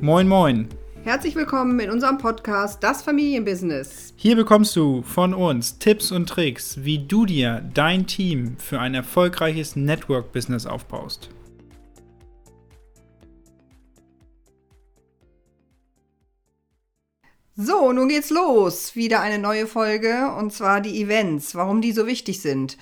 Moin, moin. Herzlich willkommen in unserem Podcast Das Familienbusiness. Hier bekommst du von uns Tipps und Tricks, wie du dir dein Team für ein erfolgreiches Network-Business aufbaust. So, nun geht's los. Wieder eine neue Folge und zwar die Events, warum die so wichtig sind.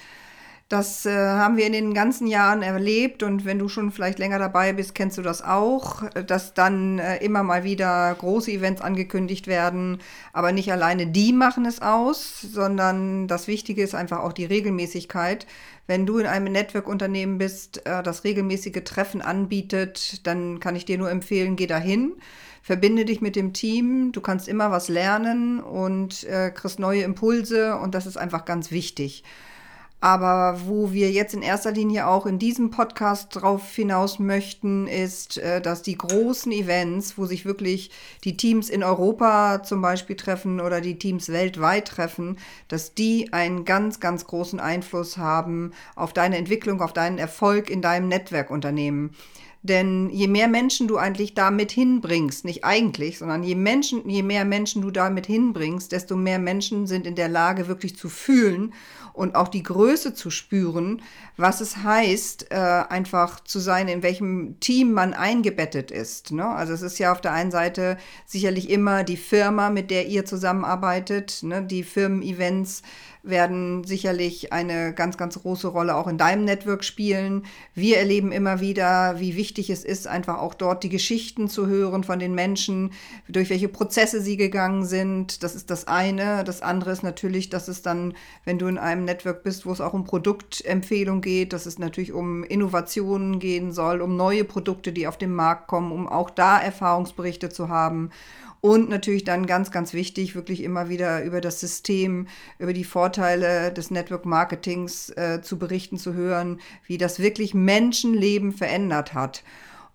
Das äh, haben wir in den ganzen Jahren erlebt und wenn du schon vielleicht länger dabei bist, kennst du das auch, dass dann äh, immer mal wieder große Events angekündigt werden, aber nicht alleine die machen es aus, sondern das Wichtige ist einfach auch die Regelmäßigkeit. Wenn du in einem Network-Unternehmen bist, äh, das regelmäßige Treffen anbietet, dann kann ich dir nur empfehlen, geh dahin verbinde dich mit dem Team, du kannst immer was lernen und äh, kriegst neue Impulse und das ist einfach ganz wichtig. Aber wo wir jetzt in erster Linie auch in diesem Podcast drauf hinaus möchten, ist, äh, dass die großen Events, wo sich wirklich die Teams in Europa zum Beispiel treffen oder die Teams weltweit treffen, dass die einen ganz, ganz großen Einfluss haben auf deine Entwicklung, auf deinen Erfolg in deinem Netzwerkunternehmen. Denn je mehr Menschen du eigentlich damit hinbringst, nicht eigentlich, sondern je, Menschen, je mehr Menschen du damit hinbringst, desto mehr Menschen sind in der Lage, wirklich zu fühlen und auch die Größe zu spüren, was es heißt, äh, einfach zu sein, in welchem Team man eingebettet ist. Ne? Also es ist ja auf der einen Seite sicherlich immer die Firma, mit der ihr zusammenarbeitet, ne? die Firmen-Events werden sicherlich eine ganz, ganz große Rolle auch in deinem Network spielen. Wir erleben immer wieder, wie wichtig es ist, einfach auch dort die Geschichten zu hören von den Menschen, durch welche Prozesse sie gegangen sind. Das ist das eine. Das andere ist natürlich, dass es dann, wenn du in einem Network bist, wo es auch um Produktempfehlung geht, dass es natürlich um Innovationen gehen soll, um neue Produkte, die auf den Markt kommen, um auch da Erfahrungsberichte zu haben. Und natürlich dann ganz, ganz wichtig, wirklich immer wieder über das System, über die Vorteile des Network Marketings äh, zu berichten, zu hören, wie das wirklich Menschenleben verändert hat.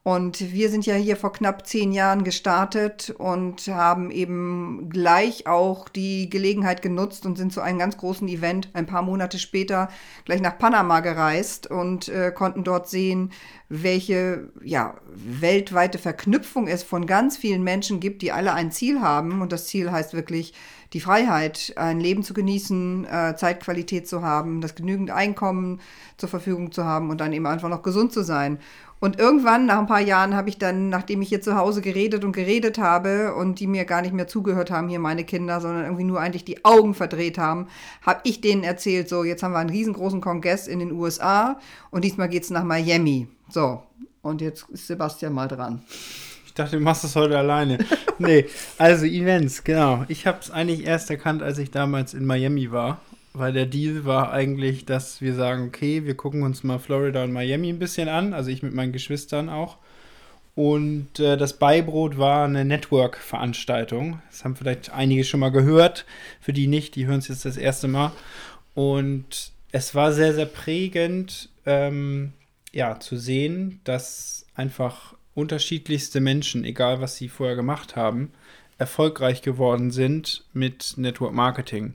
Und wir sind ja hier vor knapp zehn Jahren gestartet und haben eben gleich auch die Gelegenheit genutzt und sind zu einem ganz großen Event ein paar Monate später gleich nach Panama gereist und äh, konnten dort sehen, welche ja, weltweite Verknüpfung es von ganz vielen Menschen gibt, die alle ein Ziel haben. Und das Ziel heißt wirklich die Freiheit, ein Leben zu genießen, äh, Zeitqualität zu haben, das genügend Einkommen zur Verfügung zu haben und dann eben einfach noch gesund zu sein. Und irgendwann, nach ein paar Jahren, habe ich dann, nachdem ich hier zu Hause geredet und geredet habe und die mir gar nicht mehr zugehört haben, hier meine Kinder, sondern irgendwie nur eigentlich die Augen verdreht haben, habe ich denen erzählt, so, jetzt haben wir einen riesengroßen Kongress in den USA und diesmal geht es nach Miami. So, und jetzt ist Sebastian mal dran. Ich dachte, du machst das heute alleine. nee, also Events, genau. Ich habe es eigentlich erst erkannt, als ich damals in Miami war weil der Deal war eigentlich, dass wir sagen, okay, wir gucken uns mal Florida und Miami ein bisschen an, also ich mit meinen Geschwistern auch. Und äh, das Beibrot war eine Network-Veranstaltung. Das haben vielleicht einige schon mal gehört. Für die nicht, die hören es jetzt das erste Mal. Und es war sehr, sehr prägend, ähm, ja, zu sehen, dass einfach unterschiedlichste Menschen, egal was sie vorher gemacht haben, erfolgreich geworden sind mit Network Marketing.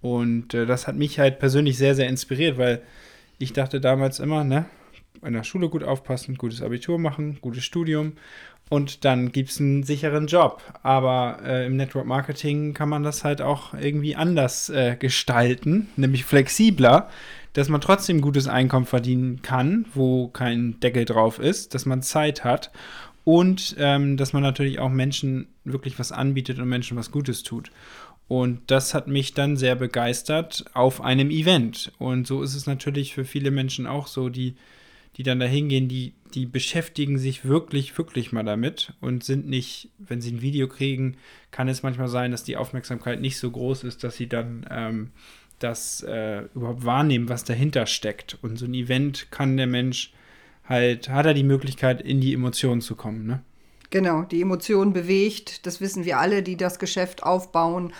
Und äh, das hat mich halt persönlich sehr, sehr inspiriert, weil ich dachte damals immer, ne, in der Schule gut aufpassen, gutes Abitur machen, gutes Studium und dann gibt es einen sicheren Job. Aber äh, im Network Marketing kann man das halt auch irgendwie anders äh, gestalten, nämlich flexibler, dass man trotzdem gutes Einkommen verdienen kann, wo kein Deckel drauf ist, dass man Zeit hat und ähm, dass man natürlich auch Menschen wirklich was anbietet und Menschen was Gutes tut. Und das hat mich dann sehr begeistert auf einem Event. Und so ist es natürlich für viele Menschen auch so, die, die dann da hingehen, die, die beschäftigen sich wirklich, wirklich mal damit und sind nicht, wenn sie ein Video kriegen, kann es manchmal sein, dass die Aufmerksamkeit nicht so groß ist, dass sie dann ähm, das äh, überhaupt wahrnehmen, was dahinter steckt. Und so ein Event kann der Mensch halt, hat er die Möglichkeit, in die Emotionen zu kommen, ne? Genau, die Emotion bewegt, das wissen wir alle, die das Geschäft aufbauen.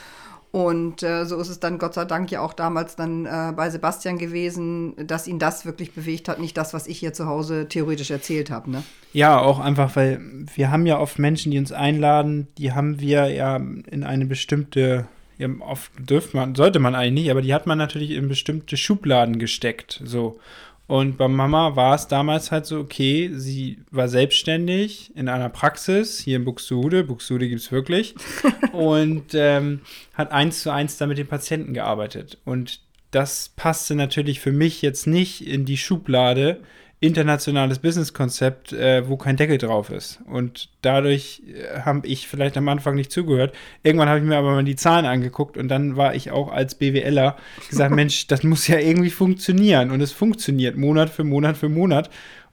Und äh, so ist es dann Gott sei Dank ja auch damals dann äh, bei Sebastian gewesen, dass ihn das wirklich bewegt hat, nicht das, was ich hier zu Hause theoretisch erzählt habe. Ne? Ja, auch einfach, weil wir haben ja oft Menschen, die uns einladen, die haben wir ja in eine bestimmte, ja, oft dürfte man, sollte man eigentlich nicht, aber die hat man natürlich in bestimmte Schubladen gesteckt. So. Und bei Mama war es damals halt so, okay, sie war selbstständig in einer Praxis hier in Buxtehude. Buxtehude gibt es wirklich. und ähm, hat eins zu eins da mit den Patienten gearbeitet. Und das passte natürlich für mich jetzt nicht in die Schublade internationales Businesskonzept, äh, wo kein Deckel drauf ist. Und dadurch äh, habe ich vielleicht am Anfang nicht zugehört. Irgendwann habe ich mir aber mal die Zahlen angeguckt und dann war ich auch als BWLer gesagt, Mensch, das muss ja irgendwie funktionieren. Und es funktioniert Monat für Monat für Monat.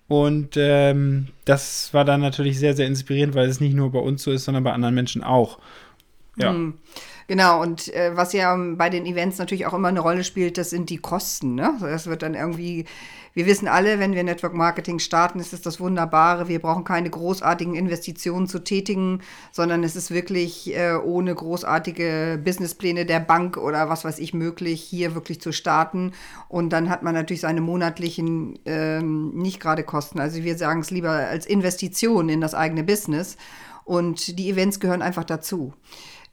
Und ähm, das war dann natürlich sehr, sehr inspirierend, weil es nicht nur bei uns so ist, sondern bei anderen Menschen auch. Ja. Hm. Genau, und äh, was ja bei den Events natürlich auch immer eine Rolle spielt, das sind die Kosten. Ne? Das wird dann irgendwie wir wissen alle, wenn wir Network Marketing starten, ist es das Wunderbare. Wir brauchen keine großartigen Investitionen zu tätigen, sondern es ist wirklich äh, ohne großartige Businesspläne der Bank oder was weiß ich möglich, hier wirklich zu starten. Und dann hat man natürlich seine monatlichen ähm, nicht gerade Kosten. Also wir sagen es lieber als Investition in das eigene Business. Und die Events gehören einfach dazu.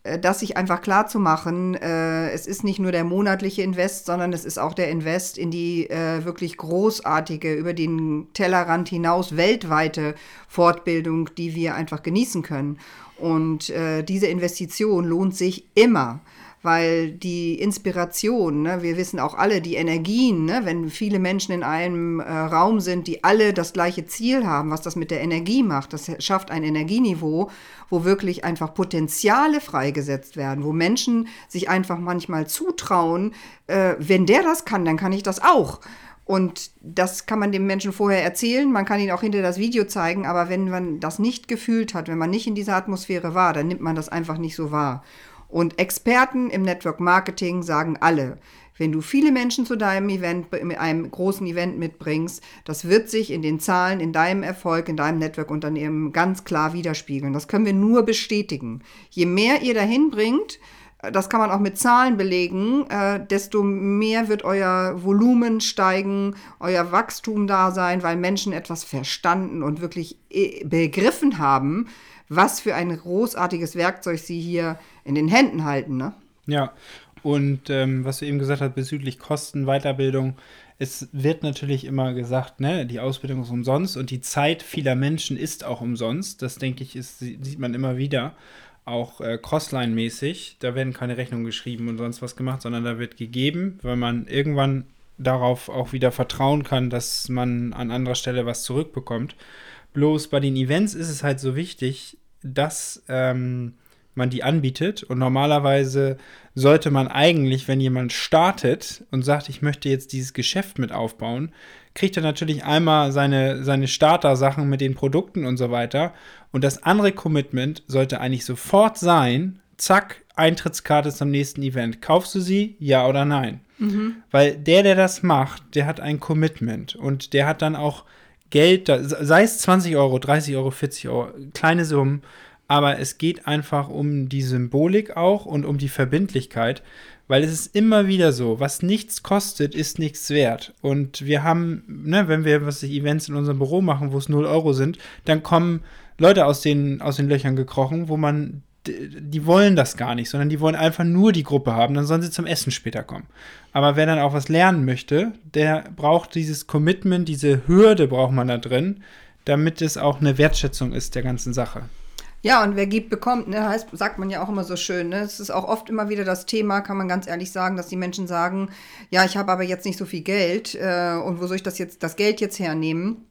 Äh, das sich einfach klar zu machen, äh, es ist nicht nur der monatliche Invest, sondern es ist auch der Invest in die äh, wirklich großartige, über den Tellerrand hinaus weltweite Fortbildung, die wir einfach genießen können. Und äh, diese Investition lohnt sich immer weil die Inspiration, ne, wir wissen auch alle, die Energien, ne, wenn viele Menschen in einem äh, Raum sind, die alle das gleiche Ziel haben, was das mit der Energie macht, das schafft ein Energieniveau, wo wirklich einfach Potenziale freigesetzt werden, wo Menschen sich einfach manchmal zutrauen, äh, wenn der das kann, dann kann ich das auch. Und das kann man dem Menschen vorher erzählen, man kann ihn auch hinter das Video zeigen, aber wenn man das nicht gefühlt hat, wenn man nicht in dieser Atmosphäre war, dann nimmt man das einfach nicht so wahr. Und Experten im Network Marketing sagen alle, wenn du viele Menschen zu deinem Event, einem großen Event mitbringst, das wird sich in den Zahlen, in deinem Erfolg, in deinem Network-Unternehmen ganz klar widerspiegeln. Das können wir nur bestätigen. Je mehr ihr dahin bringt, das kann man auch mit Zahlen belegen, äh, desto mehr wird euer Volumen steigen, euer Wachstum da sein, weil Menschen etwas verstanden und wirklich äh, begriffen haben, was für ein großartiges Werkzeug sie hier in den Händen halten. Ne? Ja, und ähm, was du eben gesagt hast bezüglich Kosten, Weiterbildung, es wird natürlich immer gesagt, ne, die Ausbildung ist umsonst und die Zeit vieler Menschen ist auch umsonst. Das denke ich, ist, sieht man immer wieder. Auch äh, Crossline-mäßig. Da werden keine Rechnungen geschrieben und sonst was gemacht, sondern da wird gegeben, weil man irgendwann darauf auch wieder vertrauen kann, dass man an anderer Stelle was zurückbekommt. Bloß bei den Events ist es halt so wichtig, dass ähm, man die anbietet. Und normalerweise sollte man eigentlich, wenn jemand startet und sagt, ich möchte jetzt dieses Geschäft mit aufbauen, kriegt er natürlich einmal seine, seine Starter-Sachen mit den Produkten und so weiter. Und das andere Commitment sollte eigentlich sofort sein, zack, Eintrittskarte zum nächsten Event. Kaufst du sie? Ja oder nein? Mhm. Weil der, der das macht, der hat ein Commitment und der hat dann auch Geld, sei es 20 Euro, 30 Euro, 40 Euro, kleine Summen, aber es geht einfach um die Symbolik auch und um die Verbindlichkeit, weil es ist immer wieder so, was nichts kostet, ist nichts wert. Und wir haben, ne, wenn wir was Events in unserem Büro machen, wo es 0 Euro sind, dann kommen Leute aus den, aus den Löchern gekrochen, wo man die wollen das gar nicht, sondern die wollen einfach nur die Gruppe haben, dann sollen sie zum Essen später kommen. Aber wer dann auch was lernen möchte, der braucht dieses Commitment, diese Hürde braucht man da drin, damit es auch eine Wertschätzung ist der ganzen Sache. Ja, und wer gibt, bekommt, ne, heißt, sagt man ja auch immer so schön. Ne? Es ist auch oft immer wieder das Thema, kann man ganz ehrlich sagen, dass die Menschen sagen, ja, ich habe aber jetzt nicht so viel Geld äh, und wo soll ich das jetzt, das Geld jetzt hernehmen?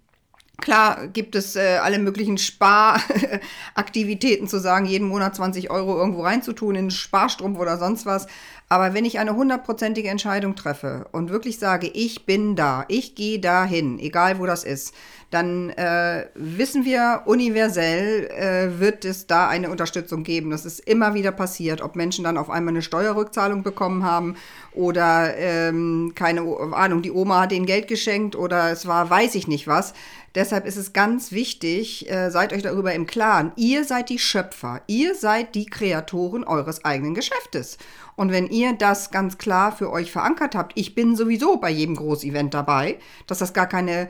Klar gibt es äh, alle möglichen Sparaktivitäten zu sagen, jeden Monat 20 Euro irgendwo reinzutun in Sparstrumpf oder sonst was. Aber wenn ich eine hundertprozentige Entscheidung treffe und wirklich sage, ich bin da, ich gehe dahin, egal wo das ist, dann äh, wissen wir, universell äh, wird es da eine Unterstützung geben. Das ist immer wieder passiert, ob Menschen dann auf einmal eine Steuerrückzahlung bekommen haben oder ähm, keine Ahnung, die Oma hat ihnen Geld geschenkt oder es war weiß ich nicht was. Deshalb ist es ganz wichtig, äh, seid euch darüber im Klaren. Ihr seid die Schöpfer, ihr seid die Kreatoren eures eigenen Geschäftes. Und wenn ihr das ganz klar für euch verankert habt, ich bin sowieso bei jedem Großevent dabei, dass das gar keine äh,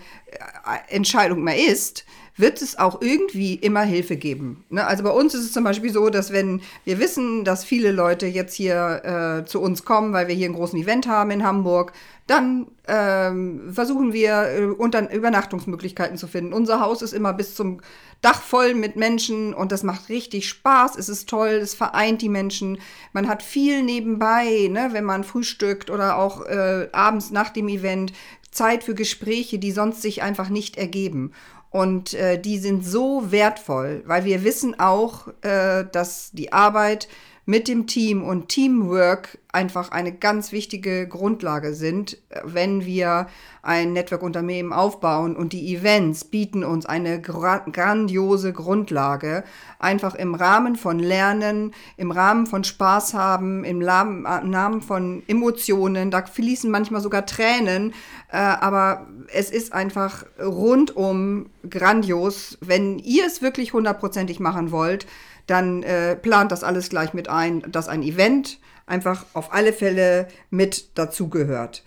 Entscheidung mehr ist, wird es auch irgendwie immer Hilfe geben. Ne? Also bei uns ist es zum Beispiel so, dass wenn wir wissen, dass viele Leute jetzt hier äh, zu uns kommen, weil wir hier einen großen Event haben in Hamburg, dann ähm, versuchen wir äh, unter Übernachtungsmöglichkeiten zu finden. Unser Haus ist immer bis zum Dach voll mit Menschen und das macht richtig Spaß. Es ist toll, es vereint die Menschen. Man hat viel nebenbei, ne, wenn man frühstückt oder auch äh, abends nach dem Event Zeit für Gespräche, die sonst sich einfach nicht ergeben. Und äh, die sind so wertvoll, weil wir wissen auch, äh, dass die Arbeit mit dem Team und Teamwork einfach eine ganz wichtige Grundlage sind, wenn wir ein Network-Unternehmen aufbauen und die Events bieten uns eine gra grandiose Grundlage, einfach im Rahmen von Lernen, im Rahmen von Spaß haben, im Rahmen von Emotionen, da fließen manchmal sogar Tränen, äh, aber es ist einfach rundum grandios, wenn ihr es wirklich hundertprozentig machen wollt, dann äh, plant das alles gleich mit ein, dass ein Event einfach auf alle Fälle mit dazugehört.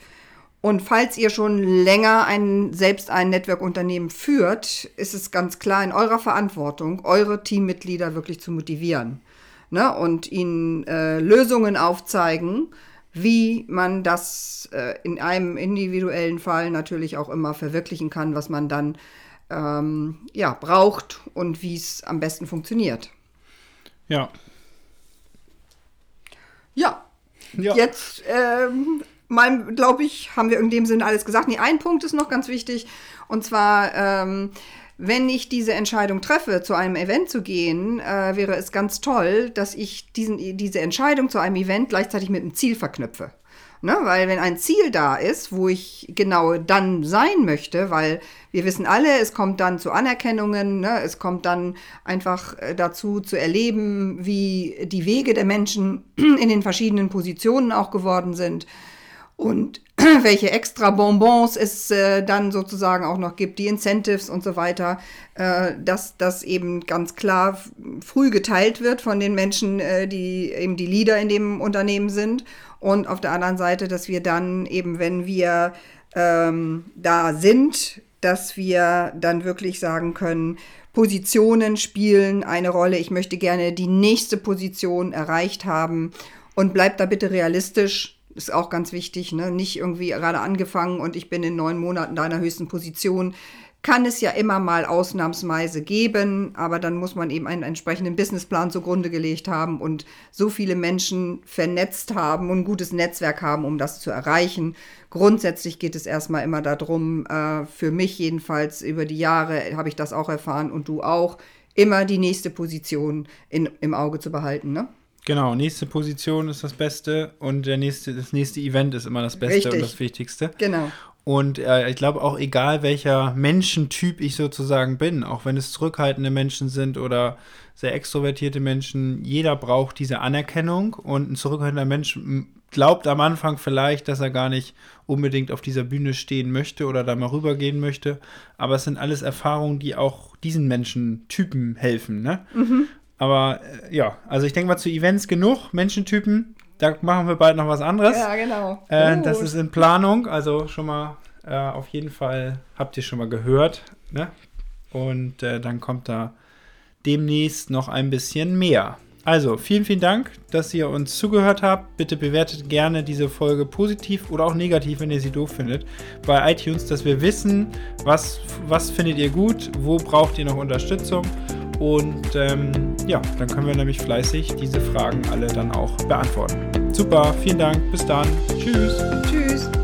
Und falls ihr schon länger ein, selbst ein Network-Unternehmen führt, ist es ganz klar in eurer Verantwortung, eure Teammitglieder wirklich zu motivieren ne? und ihnen äh, Lösungen aufzeigen, wie man das äh, in einem individuellen Fall natürlich auch immer verwirklichen kann, was man dann ähm, ja, braucht und wie es am besten funktioniert. Ja. Ja. ja. Jetzt, ähm, glaube ich, haben wir in dem Sinne alles gesagt. Nee, ein Punkt ist noch ganz wichtig. Und zwar, ähm, wenn ich diese Entscheidung treffe, zu einem Event zu gehen, äh, wäre es ganz toll, dass ich diesen, diese Entscheidung zu einem Event gleichzeitig mit einem Ziel verknüpfe. Ne? Weil wenn ein Ziel da ist, wo ich genau dann sein möchte, weil wir wissen alle, es kommt dann zu Anerkennungen, ne? es kommt dann einfach äh, dazu zu erleben, wie die Wege der Menschen in den verschiedenen Positionen auch geworden sind und welche extra Bonbons es äh, dann sozusagen auch noch gibt, die Incentives und so weiter, äh, dass das eben ganz klar früh geteilt wird von den Menschen, äh, die eben die Leader in dem Unternehmen sind und auf der anderen Seite, dass wir dann eben, wenn wir ähm, da sind, dass wir dann wirklich sagen können, Positionen spielen eine Rolle. Ich möchte gerne die nächste Position erreicht haben und bleibt da bitte realistisch. Ist auch ganz wichtig, ne? Nicht irgendwie gerade angefangen und ich bin in neun Monaten deiner höchsten Position kann es ja immer mal ausnahmsweise geben, aber dann muss man eben einen entsprechenden Businessplan zugrunde gelegt haben und so viele Menschen vernetzt haben und ein gutes Netzwerk haben, um das zu erreichen. Grundsätzlich geht es erstmal immer darum, äh, für mich jedenfalls über die Jahre habe ich das auch erfahren und du auch, immer die nächste Position in, im Auge zu behalten. Ne? Genau, nächste Position ist das Beste und der nächste, das nächste Event ist immer das Beste Richtig. und das Wichtigste. Genau. Und äh, ich glaube auch, egal welcher Menschentyp ich sozusagen bin, auch wenn es zurückhaltende Menschen sind oder sehr extrovertierte Menschen, jeder braucht diese Anerkennung und ein zurückhaltender Mensch glaubt am Anfang vielleicht, dass er gar nicht unbedingt auf dieser Bühne stehen möchte oder da mal rübergehen möchte. Aber es sind alles Erfahrungen, die auch diesen Menschentypen helfen. Ne? Mhm. Aber äh, ja, also ich denke mal zu Events genug, Menschentypen. Da machen wir bald noch was anderes. Ja, genau. Äh, das ist in Planung, also schon mal äh, auf jeden Fall habt ihr schon mal gehört. Ne? Und äh, dann kommt da demnächst noch ein bisschen mehr. Also, vielen, vielen Dank, dass ihr uns zugehört habt. Bitte bewertet gerne diese Folge positiv oder auch negativ, wenn ihr sie doof findet, bei iTunes, dass wir wissen, was, was findet ihr gut, wo braucht ihr noch Unterstützung. Und ähm, ja, dann können wir nämlich fleißig diese Fragen alle dann auch beantworten. Super, vielen Dank, bis dann. Tschüss. Tschüss.